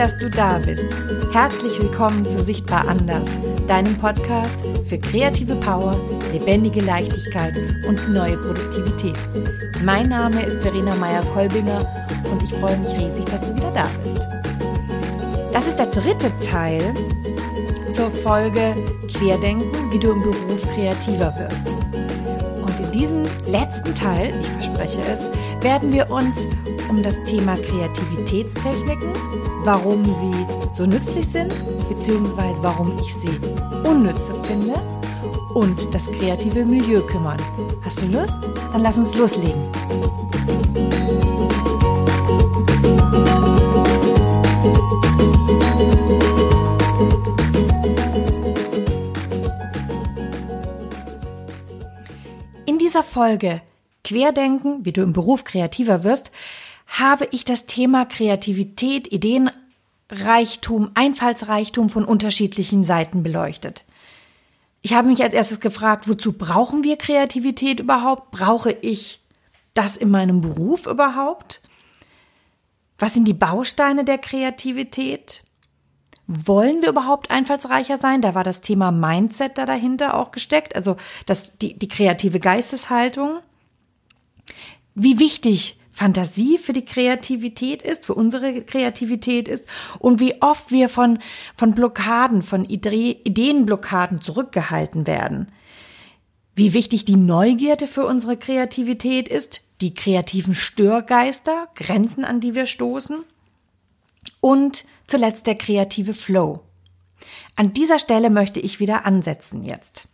dass du da bist. Herzlich willkommen zu Sichtbar Anders, deinem Podcast für kreative Power, lebendige Leichtigkeit und neue Produktivität. Mein Name ist Verena Meyer-Kolbinger und ich freue mich riesig, dass du wieder da bist. Das ist der dritte Teil zur Folge Querdenken, wie du im Beruf kreativer wirst. Und in diesem letzten Teil, ich verspreche es, werden wir uns um das Thema Kreativitätstechniken, warum sie so nützlich sind, beziehungsweise warum ich sie unnütze finde und das kreative Milieu kümmern. Hast du Lust? Dann lass uns loslegen. In dieser Folge Querdenken, wie du im Beruf kreativer wirst, habe ich das Thema Kreativität, Ideenreichtum, Einfallsreichtum von unterschiedlichen Seiten beleuchtet. Ich habe mich als erstes gefragt, wozu brauchen wir Kreativität überhaupt? Brauche ich das in meinem Beruf überhaupt? Was sind die Bausteine der Kreativität? Wollen wir überhaupt einfallsreicher sein? Da war das Thema Mindset da dahinter auch gesteckt, also das, die, die kreative Geisteshaltung. Wie wichtig Fantasie für die Kreativität ist, für unsere Kreativität ist und wie oft wir von, von Blockaden, von Ideenblockaden zurückgehalten werden. Wie wichtig die Neugierde für unsere Kreativität ist, die kreativen Störgeister, Grenzen, an die wir stoßen und zuletzt der kreative Flow. An dieser Stelle möchte ich wieder ansetzen jetzt.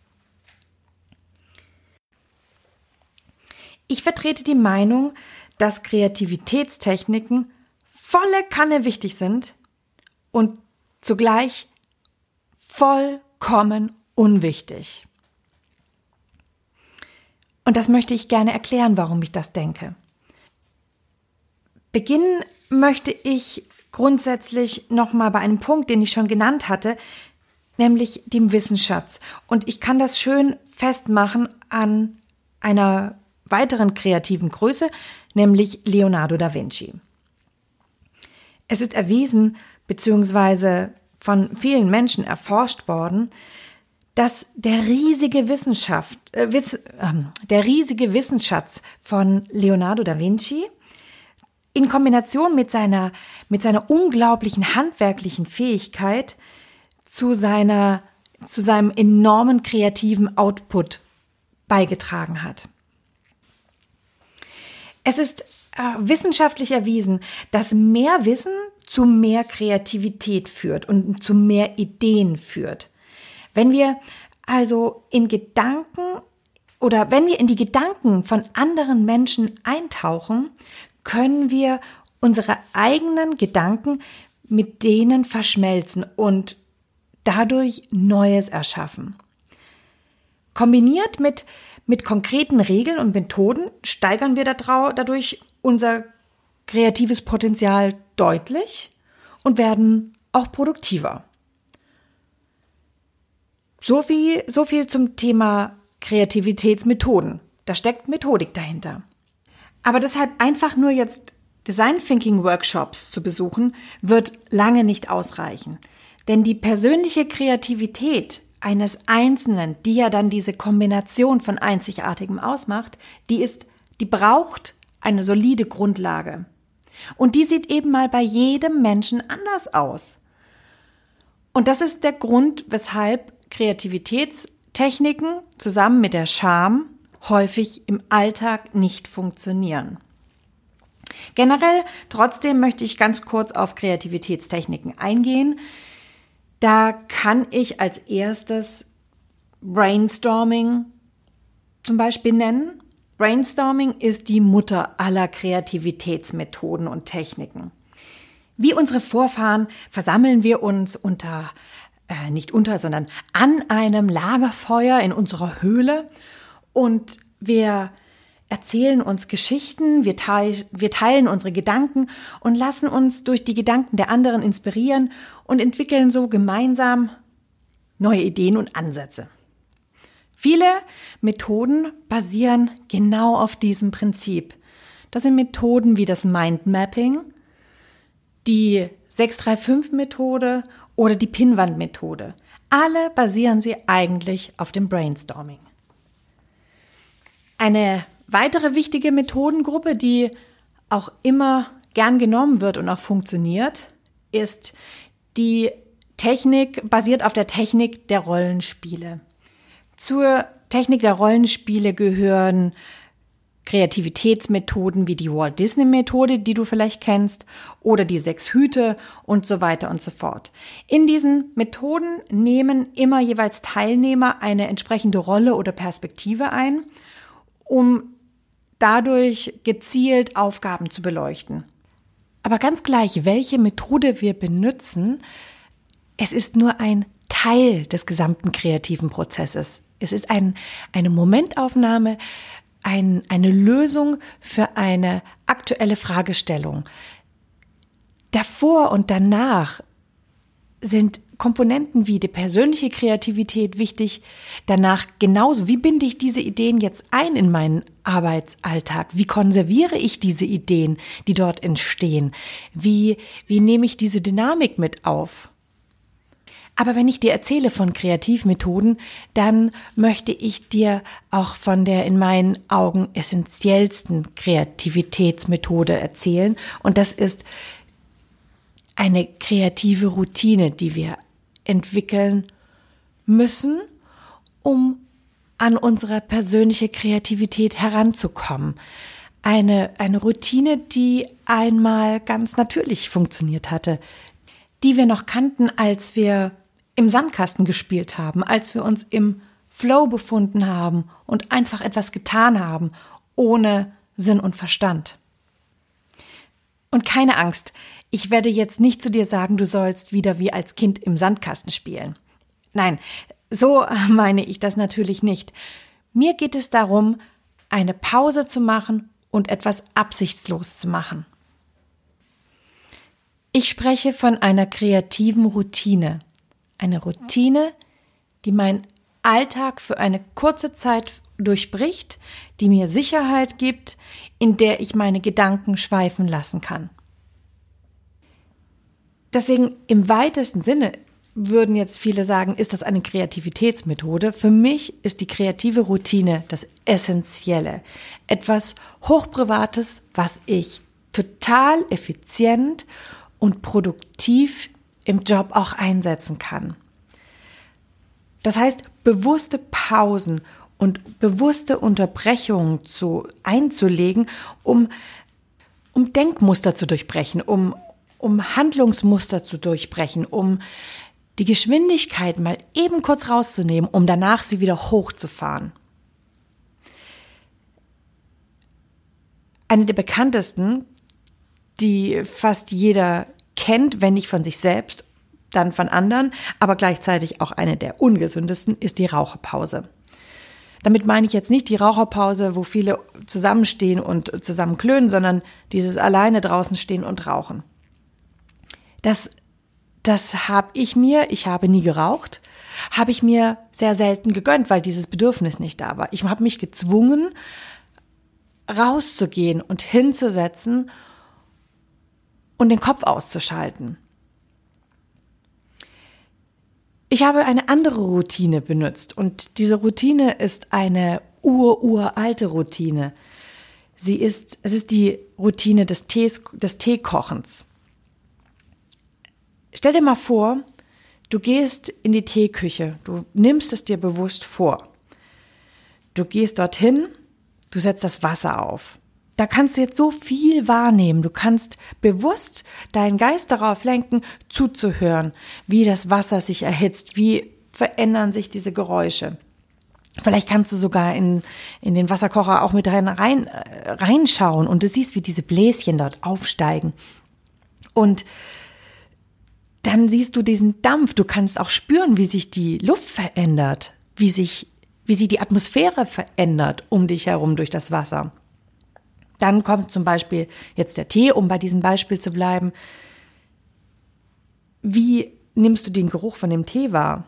Ich vertrete die Meinung, dass Kreativitätstechniken volle Kanne wichtig sind und zugleich vollkommen unwichtig. Und das möchte ich gerne erklären, warum ich das denke. Beginnen möchte ich grundsätzlich nochmal bei einem Punkt, den ich schon genannt hatte, nämlich dem Wissensschatz. Und ich kann das schön festmachen an einer weiteren kreativen Größe, nämlich Leonardo da Vinci. Es ist erwiesen bzw. von vielen Menschen erforscht worden, dass der riesige Wissenschaft, äh, Wiss, äh, der riesige Wissensschatz von Leonardo da Vinci in Kombination mit seiner, mit seiner unglaublichen handwerklichen Fähigkeit zu seiner, zu seinem enormen kreativen Output beigetragen hat. Es ist äh, wissenschaftlich erwiesen, dass mehr Wissen zu mehr Kreativität führt und zu mehr Ideen führt. Wenn wir also in Gedanken oder wenn wir in die Gedanken von anderen Menschen eintauchen, können wir unsere eigenen Gedanken mit denen verschmelzen und dadurch Neues erschaffen. Kombiniert mit mit konkreten Regeln und Methoden steigern wir dadurch unser kreatives Potenzial deutlich und werden auch produktiver. So viel, so viel zum Thema Kreativitätsmethoden. Da steckt Methodik dahinter. Aber deshalb einfach nur jetzt Design Thinking Workshops zu besuchen, wird lange nicht ausreichen. Denn die persönliche Kreativität eines Einzelnen, die ja dann diese Kombination von Einzigartigem ausmacht, die ist, die braucht eine solide Grundlage. Und die sieht eben mal bei jedem Menschen anders aus. Und das ist der Grund, weshalb Kreativitätstechniken zusammen mit der Scham häufig im Alltag nicht funktionieren. Generell trotzdem möchte ich ganz kurz auf Kreativitätstechniken eingehen, da kann ich als erstes Brainstorming zum Beispiel nennen. Brainstorming ist die Mutter aller Kreativitätsmethoden und Techniken. Wie unsere Vorfahren versammeln wir uns unter, äh, nicht unter, sondern an einem Lagerfeuer in unserer Höhle und wir erzählen uns Geschichten, wir, teil, wir teilen unsere Gedanken und lassen uns durch die Gedanken der anderen inspirieren und entwickeln so gemeinsam neue Ideen und Ansätze. Viele Methoden basieren genau auf diesem Prinzip. Das sind Methoden wie das Mindmapping, die 635-Methode oder die Pinnwand-Methode. Alle basieren sie eigentlich auf dem Brainstorming. Eine weitere wichtige Methodengruppe, die auch immer gern genommen wird und auch funktioniert, ist die Technik, basiert auf der Technik der Rollenspiele. Zur Technik der Rollenspiele gehören Kreativitätsmethoden wie die Walt Disney Methode, die du vielleicht kennst, oder die sechs Hüte und so weiter und so fort. In diesen Methoden nehmen immer jeweils Teilnehmer eine entsprechende Rolle oder Perspektive ein, um dadurch gezielt Aufgaben zu beleuchten. Aber ganz gleich, welche Methode wir benutzen, es ist nur ein Teil des gesamten kreativen Prozesses. Es ist ein, eine Momentaufnahme, ein, eine Lösung für eine aktuelle Fragestellung. Davor und danach sind Komponenten wie die persönliche Kreativität wichtig. Danach genauso, wie binde ich diese Ideen jetzt ein in meinen Arbeitsalltag? Wie konserviere ich diese Ideen, die dort entstehen? Wie, wie nehme ich diese Dynamik mit auf? Aber wenn ich dir erzähle von Kreativmethoden, dann möchte ich dir auch von der in meinen Augen essentiellsten Kreativitätsmethode erzählen. Und das ist eine kreative Routine, die wir entwickeln müssen, um an unsere persönliche Kreativität heranzukommen. Eine, eine Routine, die einmal ganz natürlich funktioniert hatte, die wir noch kannten, als wir im Sandkasten gespielt haben, als wir uns im Flow befunden haben und einfach etwas getan haben, ohne Sinn und Verstand. Und keine Angst, ich werde jetzt nicht zu dir sagen, du sollst wieder wie als Kind im Sandkasten spielen. Nein, so meine ich das natürlich nicht. Mir geht es darum, eine Pause zu machen und etwas absichtslos zu machen. Ich spreche von einer kreativen Routine. Eine Routine, die meinen Alltag für eine kurze Zeit durchbricht, die mir Sicherheit gibt, in der ich meine Gedanken schweifen lassen kann. Deswegen im weitesten Sinne würden jetzt viele sagen, ist das eine Kreativitätsmethode? Für mich ist die kreative Routine das Essentielle. Etwas Hochprivates, was ich total effizient und produktiv im Job auch einsetzen kann. Das heißt, bewusste Pausen und bewusste Unterbrechungen zu, einzulegen, um, um Denkmuster zu durchbrechen, um, um Handlungsmuster zu durchbrechen, um die Geschwindigkeit mal eben kurz rauszunehmen, um danach sie wieder hochzufahren. Eine der bekanntesten, die fast jeder kennt, wenn nicht von sich selbst, dann von anderen, aber gleichzeitig auch eine der ungesündesten, ist die Raucherpause. Damit meine ich jetzt nicht die Raucherpause, wo viele zusammenstehen und zusammen klönen, sondern dieses alleine draußen stehen und rauchen. Das, das habe ich mir, ich habe nie geraucht, habe ich mir sehr selten gegönnt, weil dieses Bedürfnis nicht da war. Ich habe mich gezwungen, rauszugehen und hinzusetzen und den Kopf auszuschalten. Ich habe eine andere Routine benutzt und diese Routine ist eine ur-uralte Routine. Sie ist, es ist die Routine des Tees, des Teekochens. Stell dir mal vor, du gehst in die Teeküche, du nimmst es dir bewusst vor. Du gehst dorthin, du setzt das Wasser auf da kannst du jetzt so viel wahrnehmen. Du kannst bewusst deinen Geist darauf lenken, zuzuhören, wie das Wasser sich erhitzt, wie verändern sich diese Geräusche. Vielleicht kannst du sogar in, in den Wasserkocher auch mit rein, rein, äh, reinschauen und du siehst, wie diese Bläschen dort aufsteigen. Und dann siehst du diesen Dampf. Du kannst auch spüren, wie sich die Luft verändert, wie sich, wie sich die Atmosphäre verändert um dich herum durch das Wasser. Dann kommt zum Beispiel jetzt der Tee, um bei diesem Beispiel zu bleiben. Wie nimmst du den Geruch von dem Tee wahr?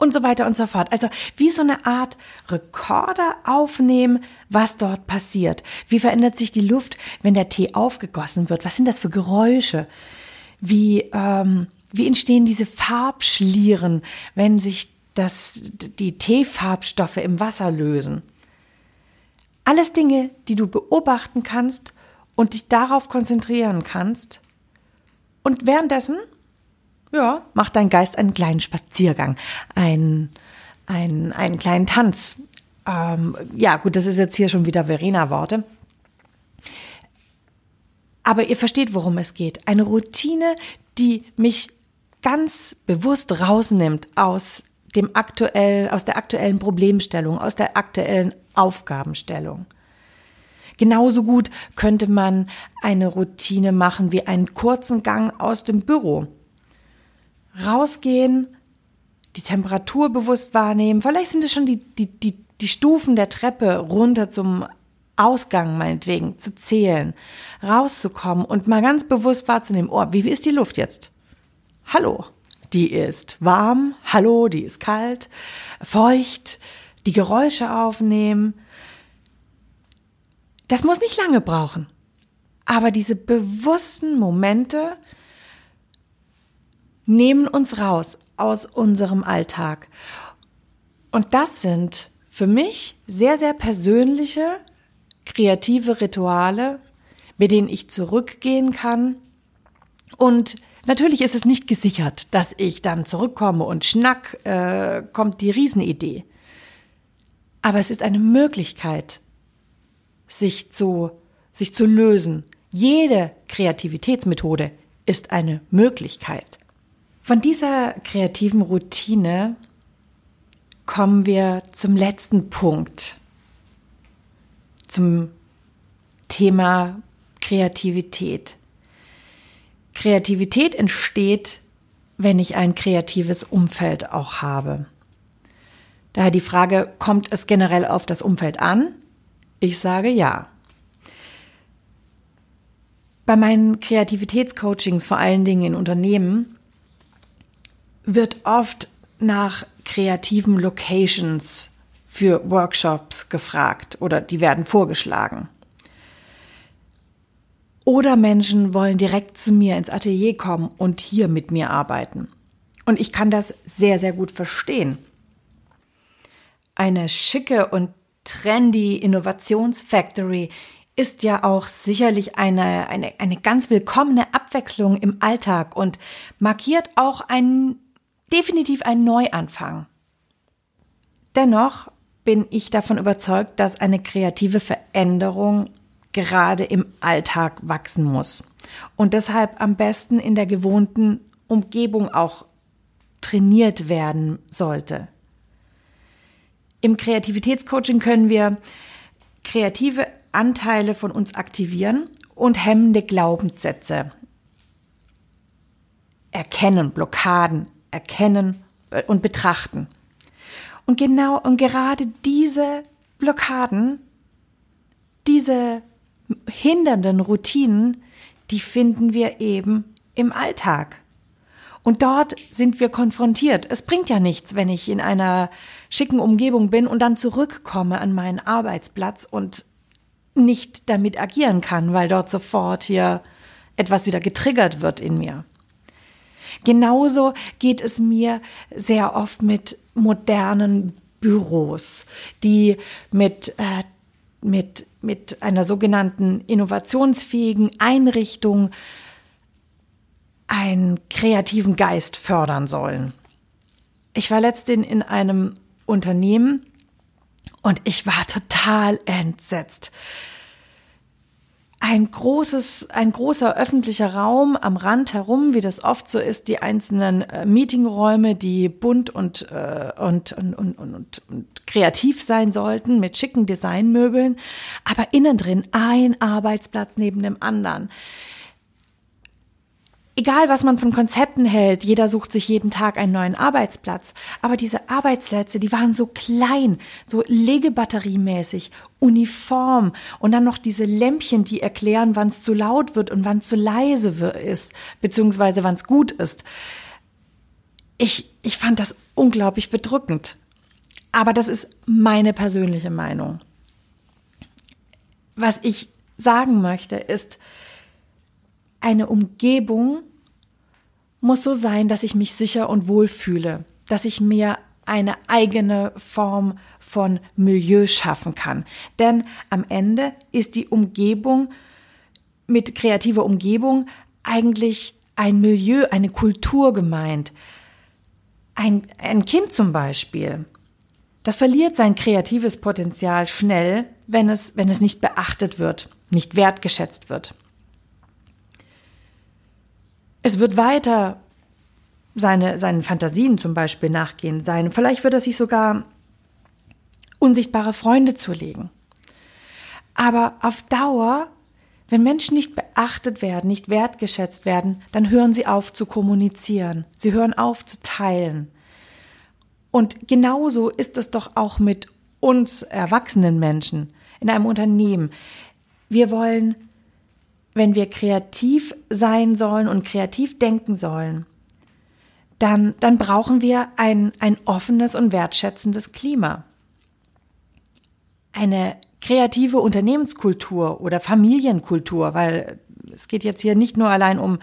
und so weiter und so fort. Also wie so eine Art Rekorder aufnehmen, was dort passiert. Wie verändert sich die Luft, wenn der Tee aufgegossen wird? Was sind das für Geräusche? Wie, ähm, wie entstehen diese Farbschlieren, wenn sich das, die Teefarbstoffe im Wasser lösen? Alles Dinge, die du beobachten kannst und dich darauf konzentrieren kannst. Und währenddessen ja, mach dein Geist einen kleinen Spaziergang, einen, einen, einen kleinen Tanz. Ähm, ja, gut, das ist jetzt hier schon wieder Verena-Worte. Aber ihr versteht, worum es geht. Eine Routine, die mich ganz bewusst rausnimmt aus dem aktuell, aus der aktuellen Problemstellung, aus der aktuellen Aufgabenstellung. Genauso gut könnte man eine Routine machen wie einen kurzen Gang aus dem Büro rausgehen, die Temperatur bewusst wahrnehmen. Vielleicht sind es schon die, die, die, die Stufen der Treppe runter zum Ausgang meinetwegen zu zählen, rauszukommen und mal ganz bewusst wahrzunehmen, oh, wie ist die Luft jetzt? Hallo, die ist warm, hallo, die ist kalt, feucht, die Geräusche aufnehmen. Das muss nicht lange brauchen. Aber diese bewussten Momente, nehmen uns raus aus unserem Alltag. Und das sind für mich sehr, sehr persönliche, kreative Rituale, mit denen ich zurückgehen kann. Und natürlich ist es nicht gesichert, dass ich dann zurückkomme und schnack äh, kommt die Riesenidee. Aber es ist eine Möglichkeit, sich zu, sich zu lösen. Jede Kreativitätsmethode ist eine Möglichkeit. Von dieser kreativen Routine kommen wir zum letzten Punkt, zum Thema Kreativität. Kreativität entsteht, wenn ich ein kreatives Umfeld auch habe. Daher die Frage, kommt es generell auf das Umfeld an? Ich sage ja. Bei meinen Kreativitätscoachings, vor allen Dingen in Unternehmen, wird oft nach kreativen Locations für Workshops gefragt oder die werden vorgeschlagen. Oder Menschen wollen direkt zu mir ins Atelier kommen und hier mit mir arbeiten. Und ich kann das sehr, sehr gut verstehen. Eine schicke und trendy Innovationsfactory ist ja auch sicherlich eine, eine, eine ganz willkommene Abwechslung im Alltag und markiert auch einen definitiv ein Neuanfang. Dennoch bin ich davon überzeugt, dass eine kreative Veränderung gerade im Alltag wachsen muss und deshalb am besten in der gewohnten Umgebung auch trainiert werden sollte. Im Kreativitätscoaching können wir kreative Anteile von uns aktivieren und hemmende Glaubenssätze erkennen, Blockaden erkennen und betrachten. Und genau, und gerade diese Blockaden, diese hindernden Routinen, die finden wir eben im Alltag. Und dort sind wir konfrontiert. Es bringt ja nichts, wenn ich in einer schicken Umgebung bin und dann zurückkomme an meinen Arbeitsplatz und nicht damit agieren kann, weil dort sofort hier etwas wieder getriggert wird in mir. Genauso geht es mir sehr oft mit modernen Büros, die mit, äh, mit, mit einer sogenannten innovationsfähigen Einrichtung einen kreativen Geist fördern sollen. Ich war letztens in einem Unternehmen und ich war total entsetzt ein großes, ein großer öffentlicher Raum am Rand herum, wie das oft so ist, die einzelnen äh, Meetingräume, die bunt und, äh, und, und, und, und, und kreativ sein sollten, mit schicken Designmöbeln, aber innen drin ein Arbeitsplatz neben dem anderen egal was man von Konzepten hält, jeder sucht sich jeden Tag einen neuen Arbeitsplatz, aber diese Arbeitsplätze, die waren so klein, so legebatteriemäßig, uniform und dann noch diese Lämpchen, die erklären, wann es zu laut wird und wann es zu leise ist, beziehungsweise wann es gut ist. Ich, ich fand das unglaublich bedrückend. Aber das ist meine persönliche Meinung. Was ich sagen möchte, ist, eine Umgebung muss so sein, dass ich mich sicher und wohl fühle, dass ich mir eine eigene Form von Milieu schaffen kann. Denn am Ende ist die Umgebung mit kreativer Umgebung eigentlich ein Milieu, eine Kultur gemeint. Ein, ein Kind zum Beispiel, das verliert sein kreatives Potenzial schnell, wenn es, wenn es nicht beachtet wird, nicht wertgeschätzt wird. Es wird weiter seine, seinen Fantasien zum Beispiel nachgehen sein. Vielleicht wird er sich sogar unsichtbare Freunde zulegen. Aber auf Dauer, wenn Menschen nicht beachtet werden, nicht wertgeschätzt werden, dann hören sie auf zu kommunizieren. Sie hören auf zu teilen. Und genauso ist es doch auch mit uns erwachsenen Menschen in einem Unternehmen. Wir wollen wenn wir kreativ sein sollen und kreativ denken sollen, dann, dann brauchen wir ein, ein offenes und wertschätzendes Klima. Eine kreative Unternehmenskultur oder Familienkultur, weil es geht jetzt hier nicht nur allein um,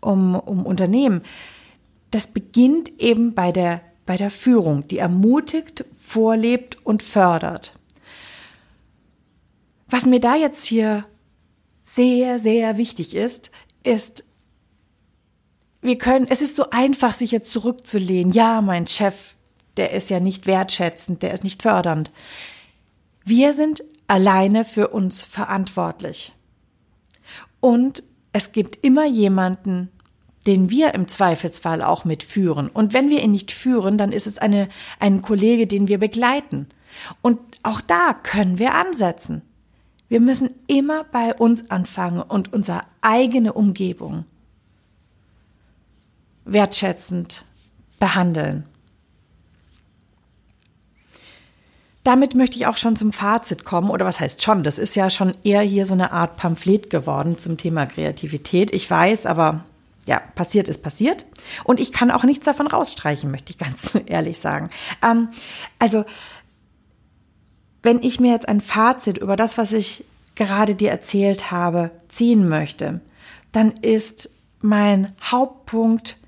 um, um Unternehmen. Das beginnt eben bei der, bei der Führung, die ermutigt, vorlebt und fördert. Was mir da jetzt hier sehr, sehr wichtig ist, ist, wir können, es ist so einfach, sich jetzt zurückzulehnen. Ja, mein Chef, der ist ja nicht wertschätzend, der ist nicht fördernd. Wir sind alleine für uns verantwortlich. Und es gibt immer jemanden, den wir im Zweifelsfall auch mitführen. Und wenn wir ihn nicht führen, dann ist es eine, ein Kollege, den wir begleiten. Und auch da können wir ansetzen. Wir müssen immer bei uns anfangen und unsere eigene Umgebung wertschätzend behandeln. Damit möchte ich auch schon zum Fazit kommen, oder was heißt schon? Das ist ja schon eher hier so eine Art Pamphlet geworden zum Thema Kreativität. Ich weiß, aber ja, passiert ist passiert. Und ich kann auch nichts davon rausstreichen, möchte ich ganz ehrlich sagen. Ähm, also wenn ich mir jetzt ein Fazit über das, was ich gerade dir erzählt habe, ziehen möchte, dann ist mein Hauptpunkt,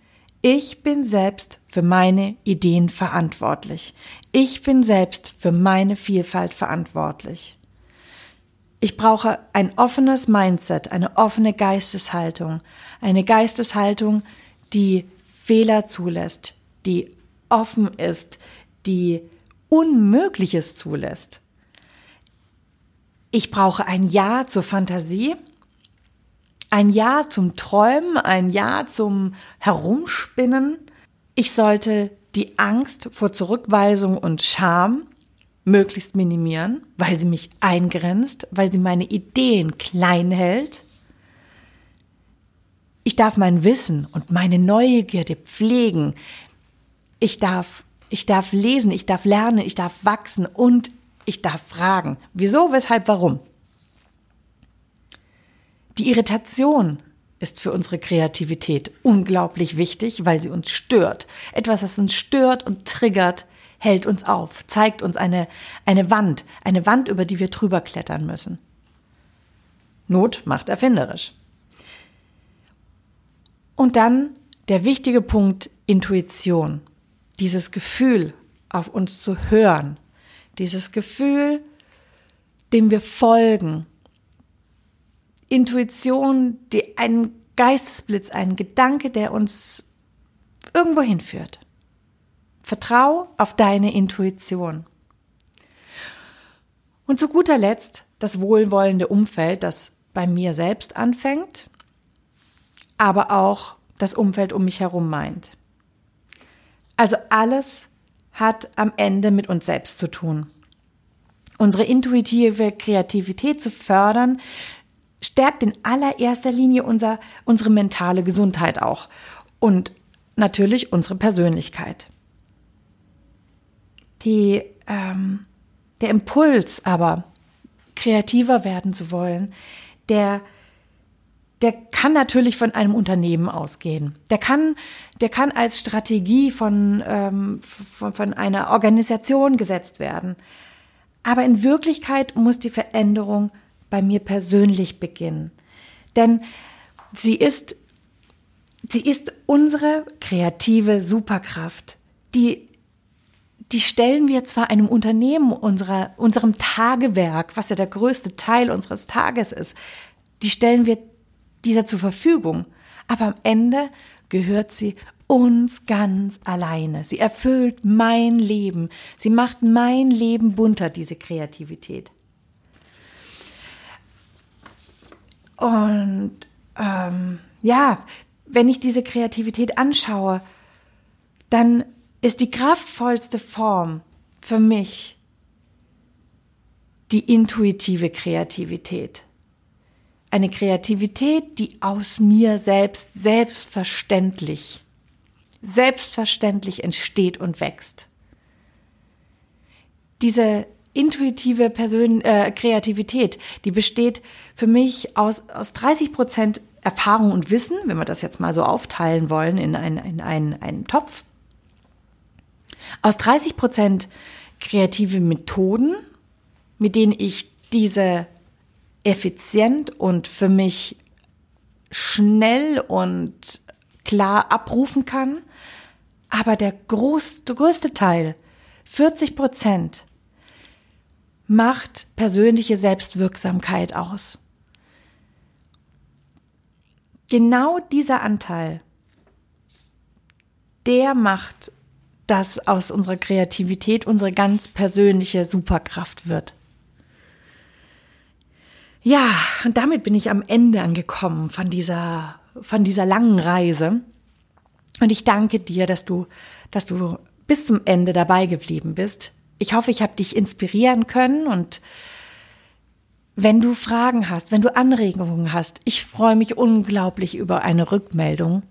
ich bin selbst für meine Ideen verantwortlich. Ich bin selbst für meine Vielfalt verantwortlich. Ich brauche ein offenes Mindset, eine offene Geisteshaltung, eine Geisteshaltung, die Fehler zulässt, die offen ist, die Unmögliches zulässt. Ich brauche ein Ja zur Fantasie, ein Ja zum Träumen, ein Ja zum Herumspinnen. Ich sollte die Angst vor Zurückweisung und Scham möglichst minimieren, weil sie mich eingrenzt, weil sie meine Ideen klein hält. Ich darf mein Wissen und meine Neugierde pflegen. Ich darf, ich darf lesen, ich darf lernen, ich darf wachsen und ich darf fragen. Wieso, weshalb, warum? Die Irritation ist für unsere Kreativität unglaublich wichtig, weil sie uns stört. Etwas, was uns stört und triggert, hält uns auf, zeigt uns eine, eine Wand, eine Wand, über die wir drüber klettern müssen. Not macht erfinderisch. Und dann der wichtige Punkt Intuition. Dieses Gefühl, auf uns zu hören, dieses Gefühl, dem wir folgen. Intuition, die ein Geistesblitz, ein Gedanke, der uns irgendwo hinführt. Vertrau auf deine Intuition. Und zu guter Letzt das wohlwollende Umfeld, das bei mir selbst anfängt, aber auch das Umfeld um mich herum meint. Also alles hat am Ende mit uns selbst zu tun. Unsere intuitive Kreativität zu fördern, stärkt in allererster Linie unser, unsere mentale Gesundheit auch und natürlich unsere Persönlichkeit. Die, ähm, der Impuls aber, kreativer werden zu wollen, der, der kann natürlich von einem Unternehmen ausgehen. Der kann, der kann als Strategie von, ähm, von, von einer Organisation gesetzt werden. Aber in Wirklichkeit muss die Veränderung bei mir persönlich beginnen. Denn sie ist, sie ist unsere kreative Superkraft, die die stellen wir zwar einem Unternehmen, unserer, unserem Tagewerk, was ja der größte Teil unseres Tages ist, die stellen wir dieser zur Verfügung. Aber am Ende gehört sie uns ganz alleine. Sie erfüllt mein Leben. Sie macht mein Leben bunter, diese Kreativität. Und ähm, ja, wenn ich diese Kreativität anschaue, dann ist die kraftvollste Form für mich die intuitive Kreativität. Eine Kreativität, die aus mir selbst selbstverständlich, selbstverständlich entsteht und wächst. Diese intuitive Persön äh, Kreativität, die besteht für mich aus, aus 30 Prozent Erfahrung und Wissen, wenn wir das jetzt mal so aufteilen wollen in, ein, in einen, einen Topf. Aus 30 Prozent kreative Methoden, mit denen ich diese effizient und für mich schnell und klar abrufen kann. Aber der, groß, der größte Teil, 40 Prozent, macht persönliche Selbstwirksamkeit aus. Genau dieser Anteil, der macht dass aus unserer Kreativität unsere ganz persönliche Superkraft wird. Ja, und damit bin ich am Ende angekommen von dieser, von dieser langen Reise. Und ich danke dir, dass du, dass du bis zum Ende dabei geblieben bist. Ich hoffe, ich habe dich inspirieren können und wenn du Fragen hast, wenn du Anregungen hast, ich freue mich unglaublich über eine Rückmeldung.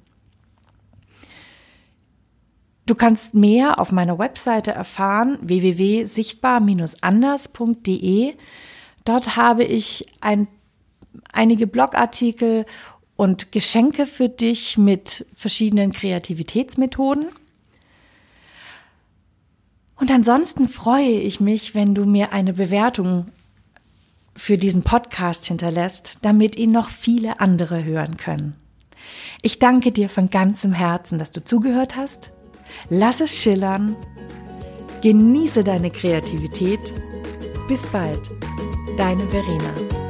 Du kannst mehr auf meiner Webseite erfahren, www.sichtbar-anders.de. Dort habe ich ein, einige Blogartikel und Geschenke für dich mit verschiedenen Kreativitätsmethoden. Und ansonsten freue ich mich, wenn du mir eine Bewertung für diesen Podcast hinterlässt, damit ihn noch viele andere hören können. Ich danke dir von ganzem Herzen, dass du zugehört hast Lass es schillern. Genieße deine Kreativität. Bis bald, deine Verena.